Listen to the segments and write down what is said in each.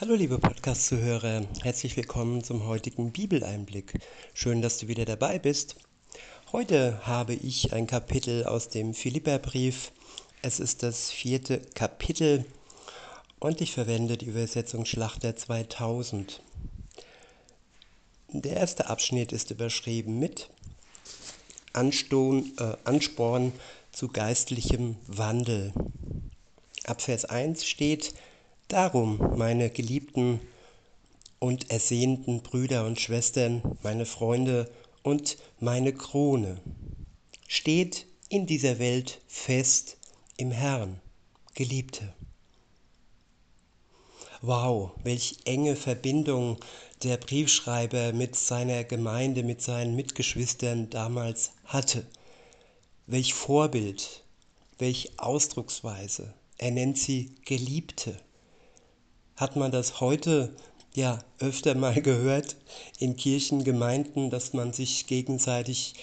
Hallo liebe Podcast-Zuhörer, herzlich willkommen zum heutigen Bibeleinblick. Schön, dass du wieder dabei bist. Heute habe ich ein Kapitel aus dem Philipperbrief. Es ist das vierte Kapitel und ich verwende die Übersetzung Schlachter 2000. Der erste Abschnitt ist überschrieben mit Ansturm, äh, Ansporn zu geistlichem Wandel. Ab Vers 1 steht, Darum, meine geliebten und ersehnten Brüder und Schwestern, meine Freunde und meine Krone, steht in dieser Welt fest im Herrn, Geliebte. Wow, welch enge Verbindung der Briefschreiber mit seiner Gemeinde, mit seinen Mitgeschwistern damals hatte. Welch Vorbild, welch Ausdrucksweise. Er nennt sie Geliebte hat man das heute ja öfter mal gehört in Kirchengemeinden, dass man sich gegenseitig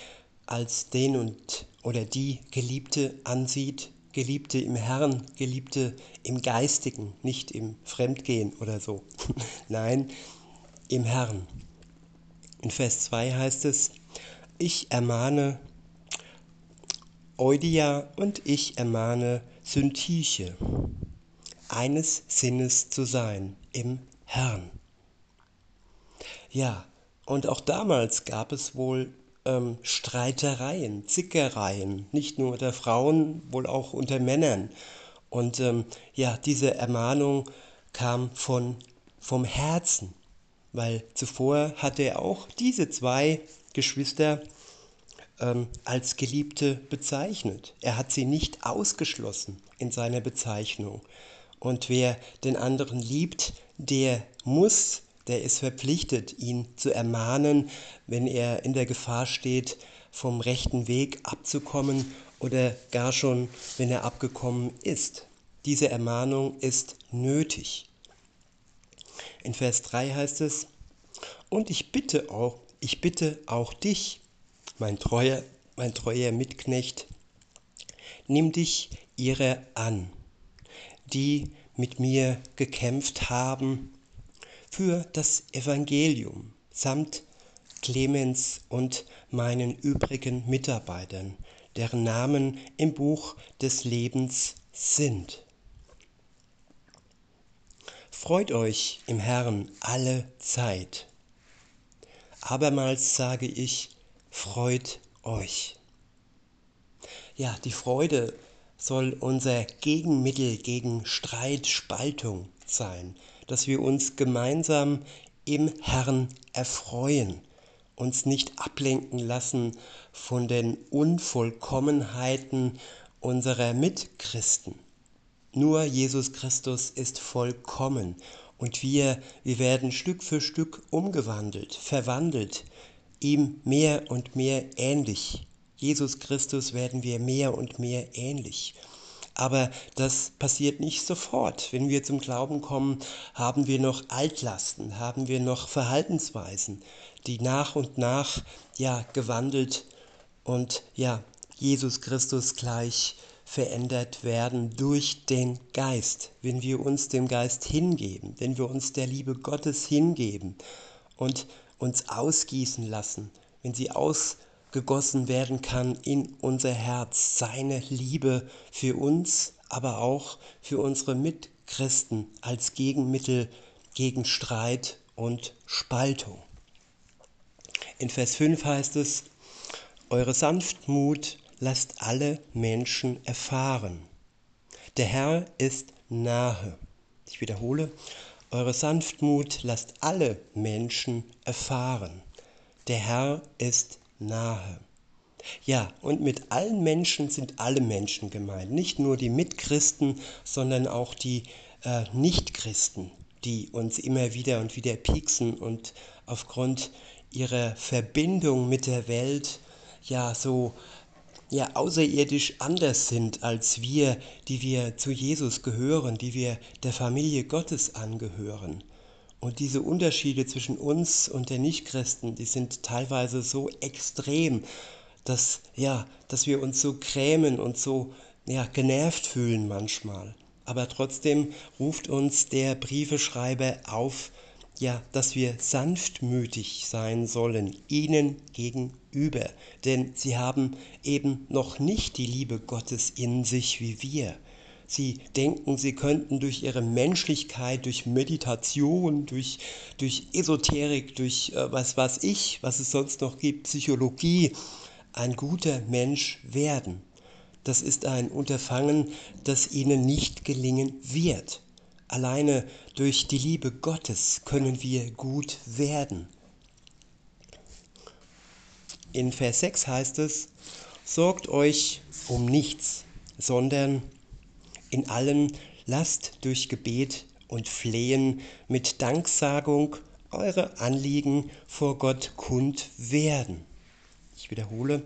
als den und oder die Geliebte ansieht, Geliebte im Herrn, Geliebte im Geistigen, nicht im Fremdgehen oder so. Nein, im Herrn. In Vers 2 heißt es, ich ermahne Eudia und ich ermahne Syntiche eines Sinnes zu sein im Herrn. Ja, und auch damals gab es wohl ähm, Streitereien, Zickereien, nicht nur unter Frauen, wohl auch unter Männern. Und ähm, ja, diese Ermahnung kam von, vom Herzen, weil zuvor hatte er auch diese zwei Geschwister ähm, als Geliebte bezeichnet. Er hat sie nicht ausgeschlossen in seiner Bezeichnung. Und wer den anderen liebt, der muss, der ist verpflichtet, ihn zu ermahnen, wenn er in der Gefahr steht, vom rechten Weg abzukommen oder gar schon, wenn er abgekommen ist. Diese Ermahnung ist nötig. In Vers 3 heißt es, und ich bitte auch, ich bitte auch dich, mein treuer, mein treuer Mitknecht, nimm dich ihrer an die mit mir gekämpft haben für das Evangelium samt Clemens und meinen übrigen Mitarbeitern, deren Namen im Buch des Lebens sind. Freut euch im Herrn alle Zeit. Abermals sage ich, freut euch. Ja, die Freude soll unser Gegenmittel gegen Streit, Spaltung sein, dass wir uns gemeinsam im Herrn erfreuen, uns nicht ablenken lassen von den Unvollkommenheiten unserer Mitchristen. Nur Jesus Christus ist vollkommen und wir, wir werden Stück für Stück umgewandelt, verwandelt, ihm mehr und mehr ähnlich Jesus Christus werden wir mehr und mehr ähnlich. Aber das passiert nicht sofort. Wenn wir zum Glauben kommen, haben wir noch Altlasten, haben wir noch Verhaltensweisen, die nach und nach ja gewandelt und ja Jesus Christus gleich verändert werden durch den Geist. Wenn wir uns dem Geist hingeben, wenn wir uns der Liebe Gottes hingeben und uns ausgießen lassen, wenn sie aus gegossen werden kann in unser Herz. Seine Liebe für uns, aber auch für unsere Mitchristen als Gegenmittel gegen Streit und Spaltung. In Vers 5 heißt es, Eure Sanftmut lasst alle Menschen erfahren. Der Herr ist nahe. Ich wiederhole, eure Sanftmut lasst alle Menschen erfahren. Der Herr ist nahe. Ja, und mit allen Menschen sind alle Menschen gemeint, nicht nur die Mitchristen, sondern auch die äh, Nichtchristen, die uns immer wieder und wieder pieksen und aufgrund ihrer Verbindung mit der Welt ja so ja außerirdisch anders sind als wir, die wir zu Jesus gehören, die wir der Familie Gottes angehören. Und diese Unterschiede zwischen uns und den Nichtchristen, die sind teilweise so extrem, dass, ja, dass wir uns so grämen und so ja, genervt fühlen manchmal. Aber trotzdem ruft uns der Briefeschreiber auf, ja, dass wir sanftmütig sein sollen ihnen gegenüber, denn sie haben eben noch nicht die Liebe Gottes in sich wie wir. Sie denken, sie könnten durch ihre Menschlichkeit, durch Meditation, durch, durch Esoterik, durch äh, was weiß ich, was es sonst noch gibt, Psychologie, ein guter Mensch werden. Das ist ein Unterfangen, das ihnen nicht gelingen wird. Alleine durch die Liebe Gottes können wir gut werden. In Vers 6 heißt es, sorgt euch um nichts, sondern in allem lasst durch Gebet und Flehen mit Danksagung eure Anliegen vor Gott kund werden. Ich wiederhole,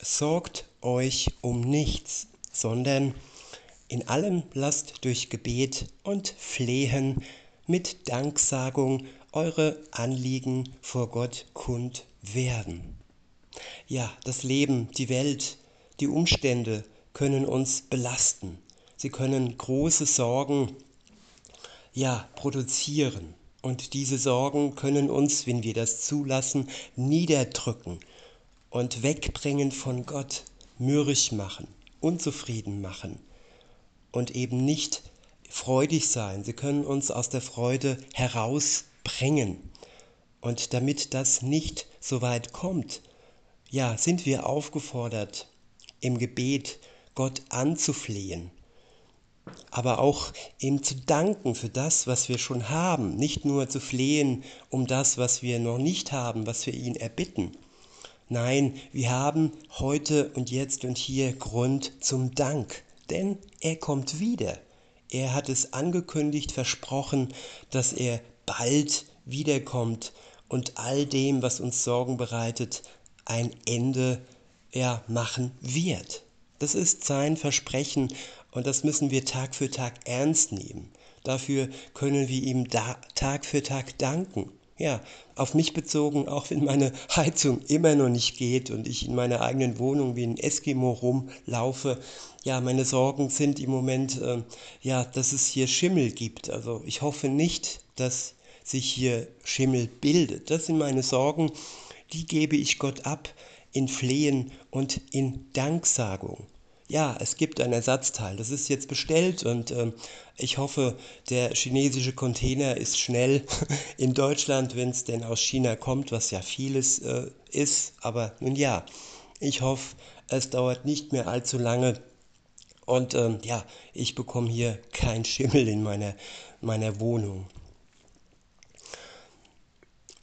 sorgt euch um nichts, sondern in allem lasst durch Gebet und Flehen mit Danksagung eure Anliegen vor Gott kund werden. Ja, das Leben, die Welt, die Umstände können uns belasten. Sie können große Sorgen ja produzieren. Und diese Sorgen können uns, wenn wir das zulassen, niederdrücken und wegbringen von Gott, mürrisch machen, unzufrieden machen und eben nicht freudig sein. Sie können uns aus der Freude herausbringen. Und damit das nicht so weit kommt, ja, sind wir aufgefordert, im Gebet Gott anzuflehen aber auch ihm zu danken für das, was wir schon haben, nicht nur zu flehen um das, was wir noch nicht haben, was wir ihn erbitten. Nein, wir haben heute und jetzt und hier Grund zum Dank, denn er kommt wieder. Er hat es angekündigt, versprochen, dass er bald wiederkommt und all dem, was uns Sorgen bereitet, ein Ende ja, machen wird. Das ist sein Versprechen und das müssen wir Tag für Tag ernst nehmen. Dafür können wir ihm Tag für Tag danken. Ja, auf mich bezogen, auch wenn meine Heizung immer noch nicht geht und ich in meiner eigenen Wohnung wie ein Eskimo rumlaufe. Ja, meine Sorgen sind im Moment, äh, ja, dass es hier Schimmel gibt. Also ich hoffe nicht, dass sich hier Schimmel bildet. Das sind meine Sorgen, die gebe ich Gott ab in Flehen und in Danksagung ja, es gibt ein Ersatzteil. Das ist jetzt bestellt und ähm, ich hoffe, der chinesische Container ist schnell in Deutschland, wenn es denn aus China kommt, was ja vieles äh, ist. Aber nun ja, ich hoffe, es dauert nicht mehr allzu lange. Und ähm, ja, ich bekomme hier kein Schimmel in meiner, meiner Wohnung.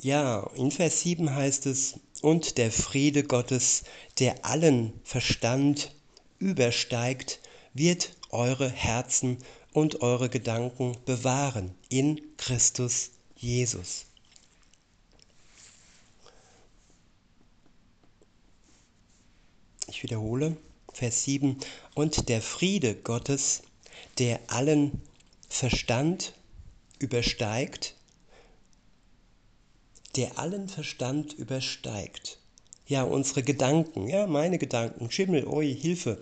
Ja, in Vers 7 heißt es, und der Friede Gottes, der allen Verstand übersteigt, wird eure Herzen und eure Gedanken bewahren in Christus Jesus. Ich wiederhole, Vers 7, und der Friede Gottes, der allen Verstand übersteigt, der allen Verstand übersteigt ja, unsere Gedanken, ja, meine Gedanken, Schimmel, oi, Hilfe.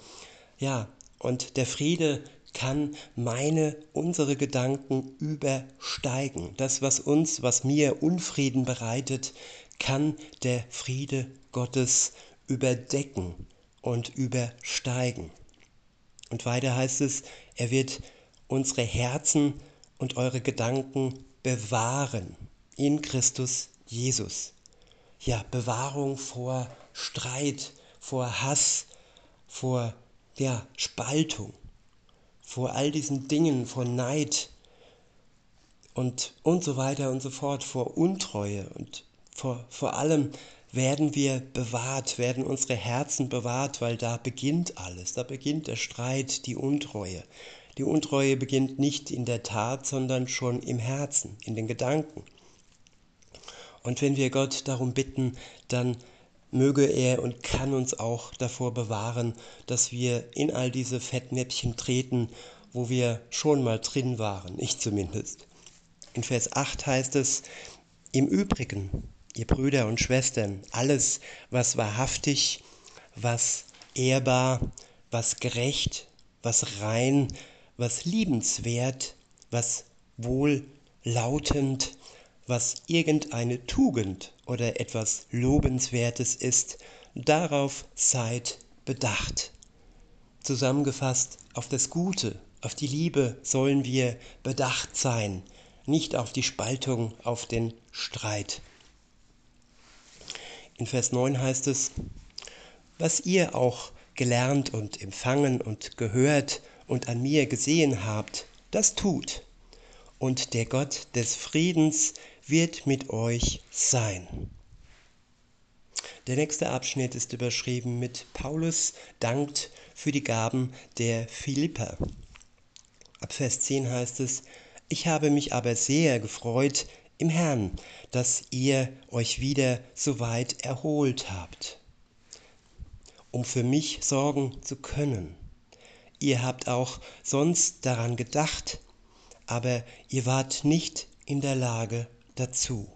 Ja, und der Friede kann meine, unsere Gedanken übersteigen. Das, was uns, was mir Unfrieden bereitet, kann der Friede Gottes überdecken und übersteigen. Und weiter heißt es, er wird unsere Herzen und eure Gedanken bewahren in Christus Jesus ja, Bewahrung vor Streit, vor Hass, vor ja, Spaltung, vor all diesen Dingen, vor Neid und, und so weiter und so fort, vor Untreue und vor, vor allem werden wir bewahrt, werden unsere Herzen bewahrt, weil da beginnt alles, da beginnt der Streit, die Untreue. Die Untreue beginnt nicht in der Tat, sondern schon im Herzen, in den Gedanken. Und wenn wir Gott darum bitten, dann möge er und kann uns auch davor bewahren, dass wir in all diese Fettnäpfchen treten, wo wir schon mal drin waren, ich zumindest. In Vers 8 heißt es, im Übrigen, ihr Brüder und Schwestern, alles, was wahrhaftig, was ehrbar, was gerecht, was rein, was liebenswert, was wohllautend, was irgendeine Tugend oder etwas Lobenswertes ist, darauf seid bedacht. Zusammengefasst, auf das Gute, auf die Liebe sollen wir bedacht sein, nicht auf die Spaltung, auf den Streit. In Vers 9 heißt es, was ihr auch gelernt und empfangen und gehört und an mir gesehen habt, das tut. Und der Gott des Friedens wird mit euch sein. Der nächste Abschnitt ist überschrieben mit Paulus dankt für die Gaben der Philipper. Ab Vers 10 heißt es, ich habe mich aber sehr gefreut im Herrn, dass ihr euch wieder so weit erholt habt, um für mich sorgen zu können. Ihr habt auch sonst daran gedacht, aber ihr wart nicht in der Lage dazu.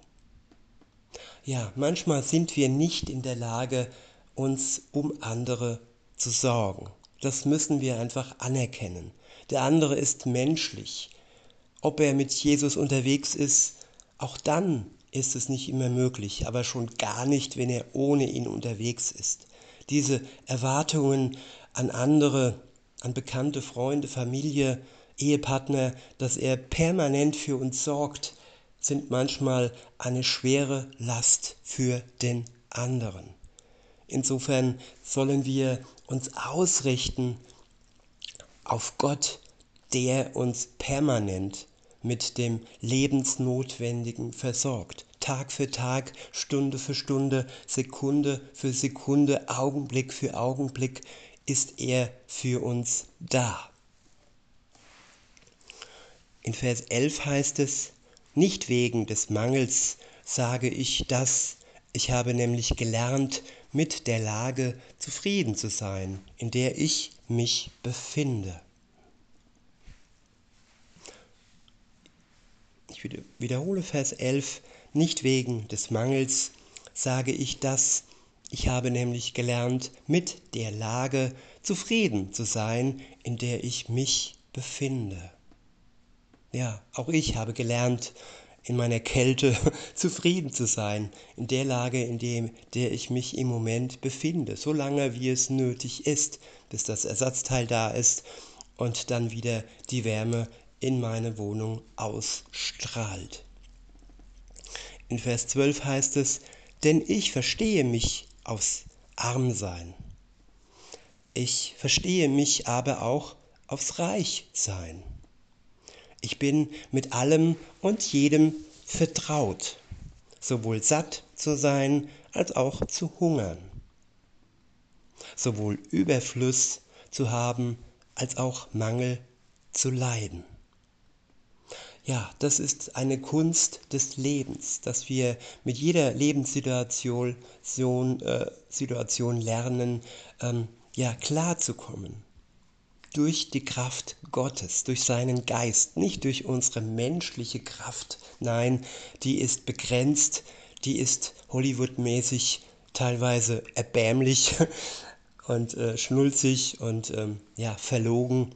Ja, manchmal sind wir nicht in der Lage, uns um andere zu sorgen. Das müssen wir einfach anerkennen. Der andere ist menschlich. Ob er mit Jesus unterwegs ist, auch dann ist es nicht immer möglich, aber schon gar nicht, wenn er ohne ihn unterwegs ist. Diese Erwartungen an andere, an bekannte Freunde, Familie, Ehepartner, dass er permanent für uns sorgt, sind manchmal eine schwere Last für den anderen. Insofern sollen wir uns ausrichten auf Gott, der uns permanent mit dem Lebensnotwendigen versorgt. Tag für Tag, Stunde für Stunde, Sekunde für Sekunde, Augenblick für Augenblick ist er für uns da. In Vers 11 heißt es, nicht wegen des Mangels sage ich das, ich habe nämlich gelernt, mit der Lage zufrieden zu sein, in der ich mich befinde. Ich wiederhole Vers 11, nicht wegen des Mangels sage ich das, ich habe nämlich gelernt, mit der Lage zufrieden zu sein, in der ich mich befinde. Ja, auch ich habe gelernt, in meiner Kälte zufrieden zu sein, in der Lage, in dem, der ich mich im Moment befinde, so lange wie es nötig ist, bis das Ersatzteil da ist und dann wieder die Wärme in meine Wohnung ausstrahlt. In Vers 12 heißt es, denn ich verstehe mich aufs Armsein. Ich verstehe mich aber auch aufs Reichsein. Ich bin mit allem und jedem vertraut, sowohl satt zu sein als auch zu hungern, sowohl Überfluss zu haben als auch Mangel zu leiden. Ja, das ist eine Kunst des Lebens, dass wir mit jeder Lebenssituation äh, Situation lernen, ähm, ja, klarzukommen durch die Kraft Gottes, durch seinen Geist, nicht durch unsere menschliche Kraft. Nein, die ist begrenzt, die ist Hollywood-mäßig teilweise erbärmlich und äh, schnulzig und ähm, ja, verlogen.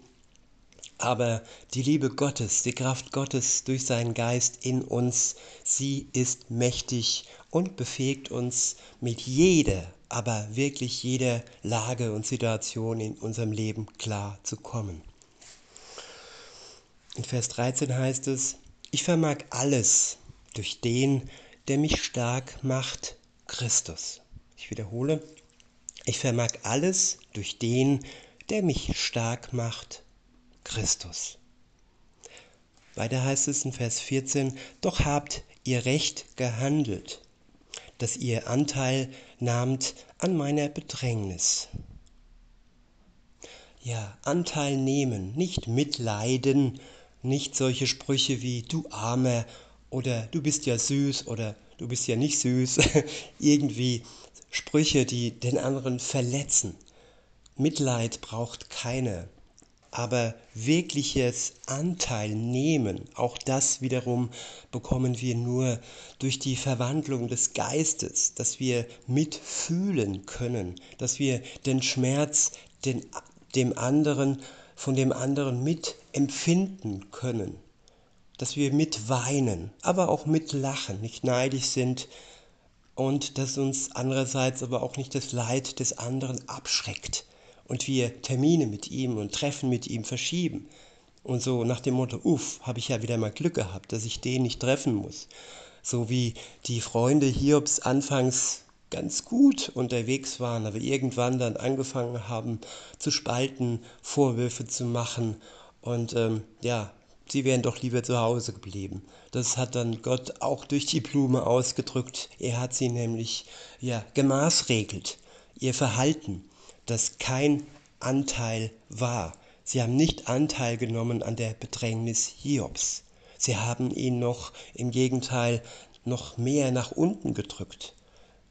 Aber die Liebe Gottes, die Kraft Gottes durch seinen Geist in uns, sie ist mächtig und befähigt uns mit jeder aber wirklich jeder Lage und Situation in unserem Leben klar zu kommen. In Vers 13 heißt es, ich vermag alles durch den, der mich stark macht, Christus. Ich wiederhole, ich vermag alles durch den, der mich stark macht, Christus. Weiter heißt es in Vers 14, doch habt ihr recht gehandelt, dass ihr Anteil nahmt an meiner Bedrängnis. Ja, Anteil nehmen, nicht mitleiden, nicht solche Sprüche wie du Armer oder du bist ja süß oder du bist ja nicht süß, irgendwie Sprüche, die den anderen verletzen. Mitleid braucht keiner aber wirkliches Anteil nehmen, auch das wiederum bekommen wir nur durch die Verwandlung des Geistes, dass wir mitfühlen können, dass wir den Schmerz, den dem anderen, von dem anderen mitempfinden können, dass wir mitweinen, aber auch mitlachen, nicht neidisch sind und dass uns andererseits aber auch nicht das Leid des anderen abschreckt und wir Termine mit ihm und Treffen mit ihm verschieben. Und so nach dem Motto, uff, habe ich ja wieder mal Glück gehabt, dass ich den nicht treffen muss. So wie die Freunde Hiobs anfangs ganz gut unterwegs waren, aber irgendwann dann angefangen haben zu spalten, Vorwürfe zu machen und ähm, ja, sie wären doch lieber zu Hause geblieben. Das hat dann Gott auch durch die Blume ausgedrückt. Er hat sie nämlich ja gemaßregelt, ihr Verhalten, das kein Anteil war. Sie haben nicht Anteil genommen an der Bedrängnis Hiobs. Sie haben ihn noch im Gegenteil noch mehr nach unten gedrückt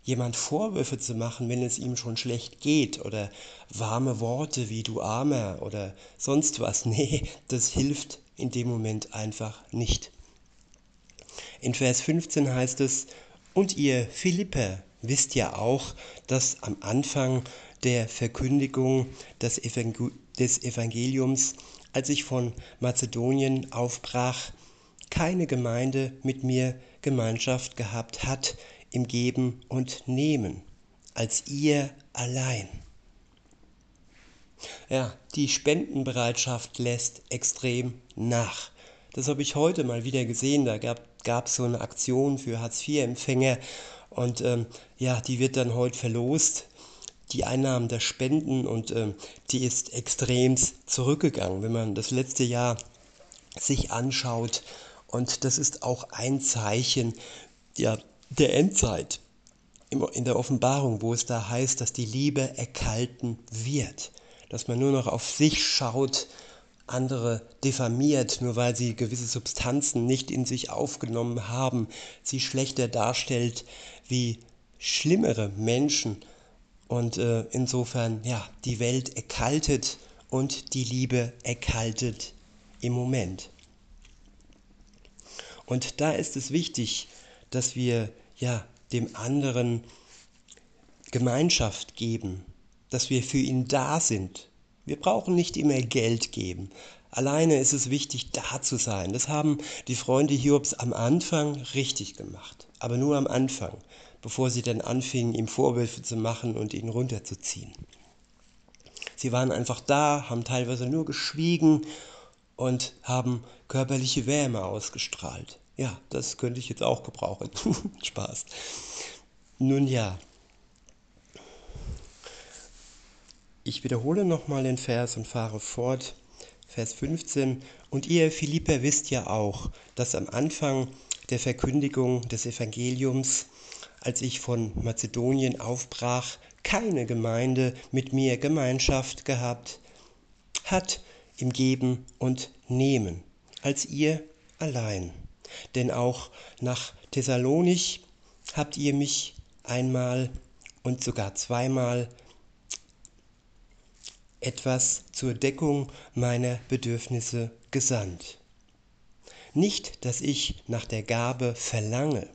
jemand Vorwürfe zu machen, wenn es ihm schon schlecht geht oder warme Worte wie du Armer oder sonst was. Nee, das hilft in dem Moment einfach nicht. In Vers 15 heißt es, und ihr Philipper wisst ja auch, dass am Anfang der Verkündigung des, Evangeliums, als ich von Mazedonien aufbrach, keine Gemeinde mit mir Gemeinschaft gehabt hat, im Geben und Nehmen als ihr allein. Ja, die Spendenbereitschaft lässt extrem nach. Das habe ich heute mal wieder gesehen. Da gab es so eine Aktion für Hartz-IV-Empfänger und ähm, ja, die wird dann heute verlost. Die Einnahmen der Spenden und ähm, die ist extrem zurückgegangen, wenn man das letzte Jahr sich anschaut. Und das ist auch ein Zeichen ja, der Endzeit, in der Offenbarung, wo es da heißt, dass die Liebe erkalten wird, dass man nur noch auf sich schaut, andere diffamiert, nur weil sie gewisse Substanzen nicht in sich aufgenommen haben, sie schlechter darstellt wie schlimmere Menschen und äh, insofern ja die Welt erkaltet und die Liebe erkaltet im Moment. Und da ist es wichtig, dass wir ja dem anderen Gemeinschaft geben, dass wir für ihn da sind. Wir brauchen nicht immer Geld geben. Alleine ist es wichtig, da zu sein. Das haben die Freunde Hiobs am Anfang richtig gemacht. Aber nur am Anfang, bevor sie dann anfingen, ihm Vorwürfe zu machen und ihn runterzuziehen. Sie waren einfach da, haben teilweise nur geschwiegen und haben körperliche Wärme ausgestrahlt. Ja, das könnte ich jetzt auch gebrauchen. Spaß. Nun ja. Ich wiederhole nochmal den Vers und fahre fort. Vers 15. Und ihr, Philipper, wisst ja auch, dass am Anfang der Verkündigung des Evangeliums, als ich von Mazedonien aufbrach, keine Gemeinde mit mir Gemeinschaft gehabt hat im Geben und Nehmen, als ihr allein denn auch nach Thessalonich habt ihr mich einmal und sogar zweimal etwas zur Deckung meiner Bedürfnisse gesandt. Nicht, dass ich nach der Gabe verlange,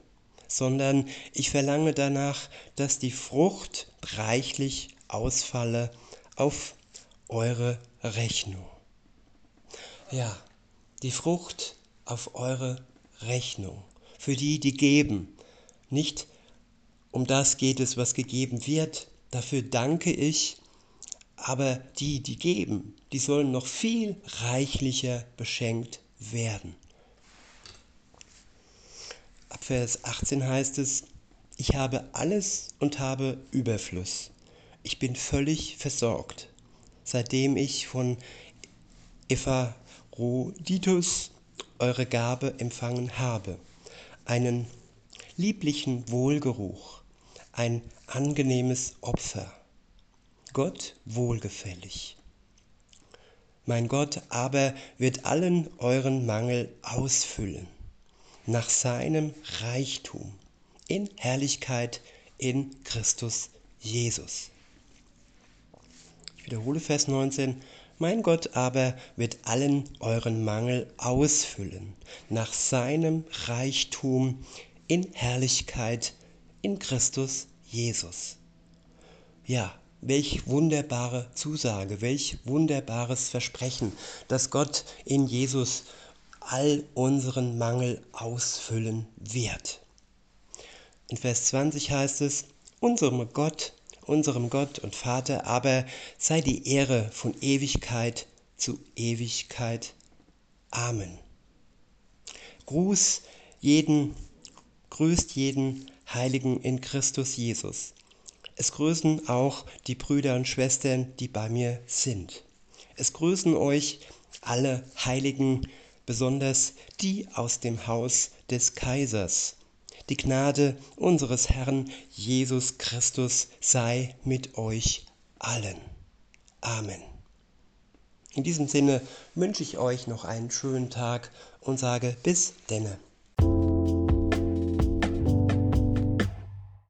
sondern ich verlange danach, dass die Frucht reichlich ausfalle auf eure Rechnung. Ja, die Frucht auf eure Rechnung. Für die, die geben. Nicht um das geht es, was gegeben wird. Dafür danke ich. Aber die, die geben, die sollen noch viel reichlicher beschenkt werden. Vers 18 heißt es, ich habe alles und habe Überfluss. Ich bin völlig versorgt, seitdem ich von Epaphroditus eure Gabe empfangen habe, einen lieblichen Wohlgeruch, ein angenehmes Opfer, Gott wohlgefällig. Mein Gott aber wird allen euren Mangel ausfüllen, nach seinem Reichtum, in Herrlichkeit in Christus Jesus. Ich wiederhole Vers 19, mein Gott aber wird allen euren Mangel ausfüllen, nach seinem Reichtum in Herrlichkeit in Christus Jesus. Ja, Welch wunderbare Zusage, welch wunderbares Versprechen, dass Gott in Jesus all unseren Mangel ausfüllen wird. In Vers 20 heißt es, unserem Gott, unserem Gott und Vater aber sei die Ehre von Ewigkeit zu Ewigkeit. Amen. Gruß jeden, grüßt jeden Heiligen in Christus Jesus. Es grüßen auch die Brüder und Schwestern, die bei mir sind. Es grüßen euch alle Heiligen, besonders die aus dem Haus des Kaisers. Die Gnade unseres Herrn Jesus Christus sei mit euch allen. Amen. In diesem Sinne wünsche ich euch noch einen schönen Tag und sage bis denne.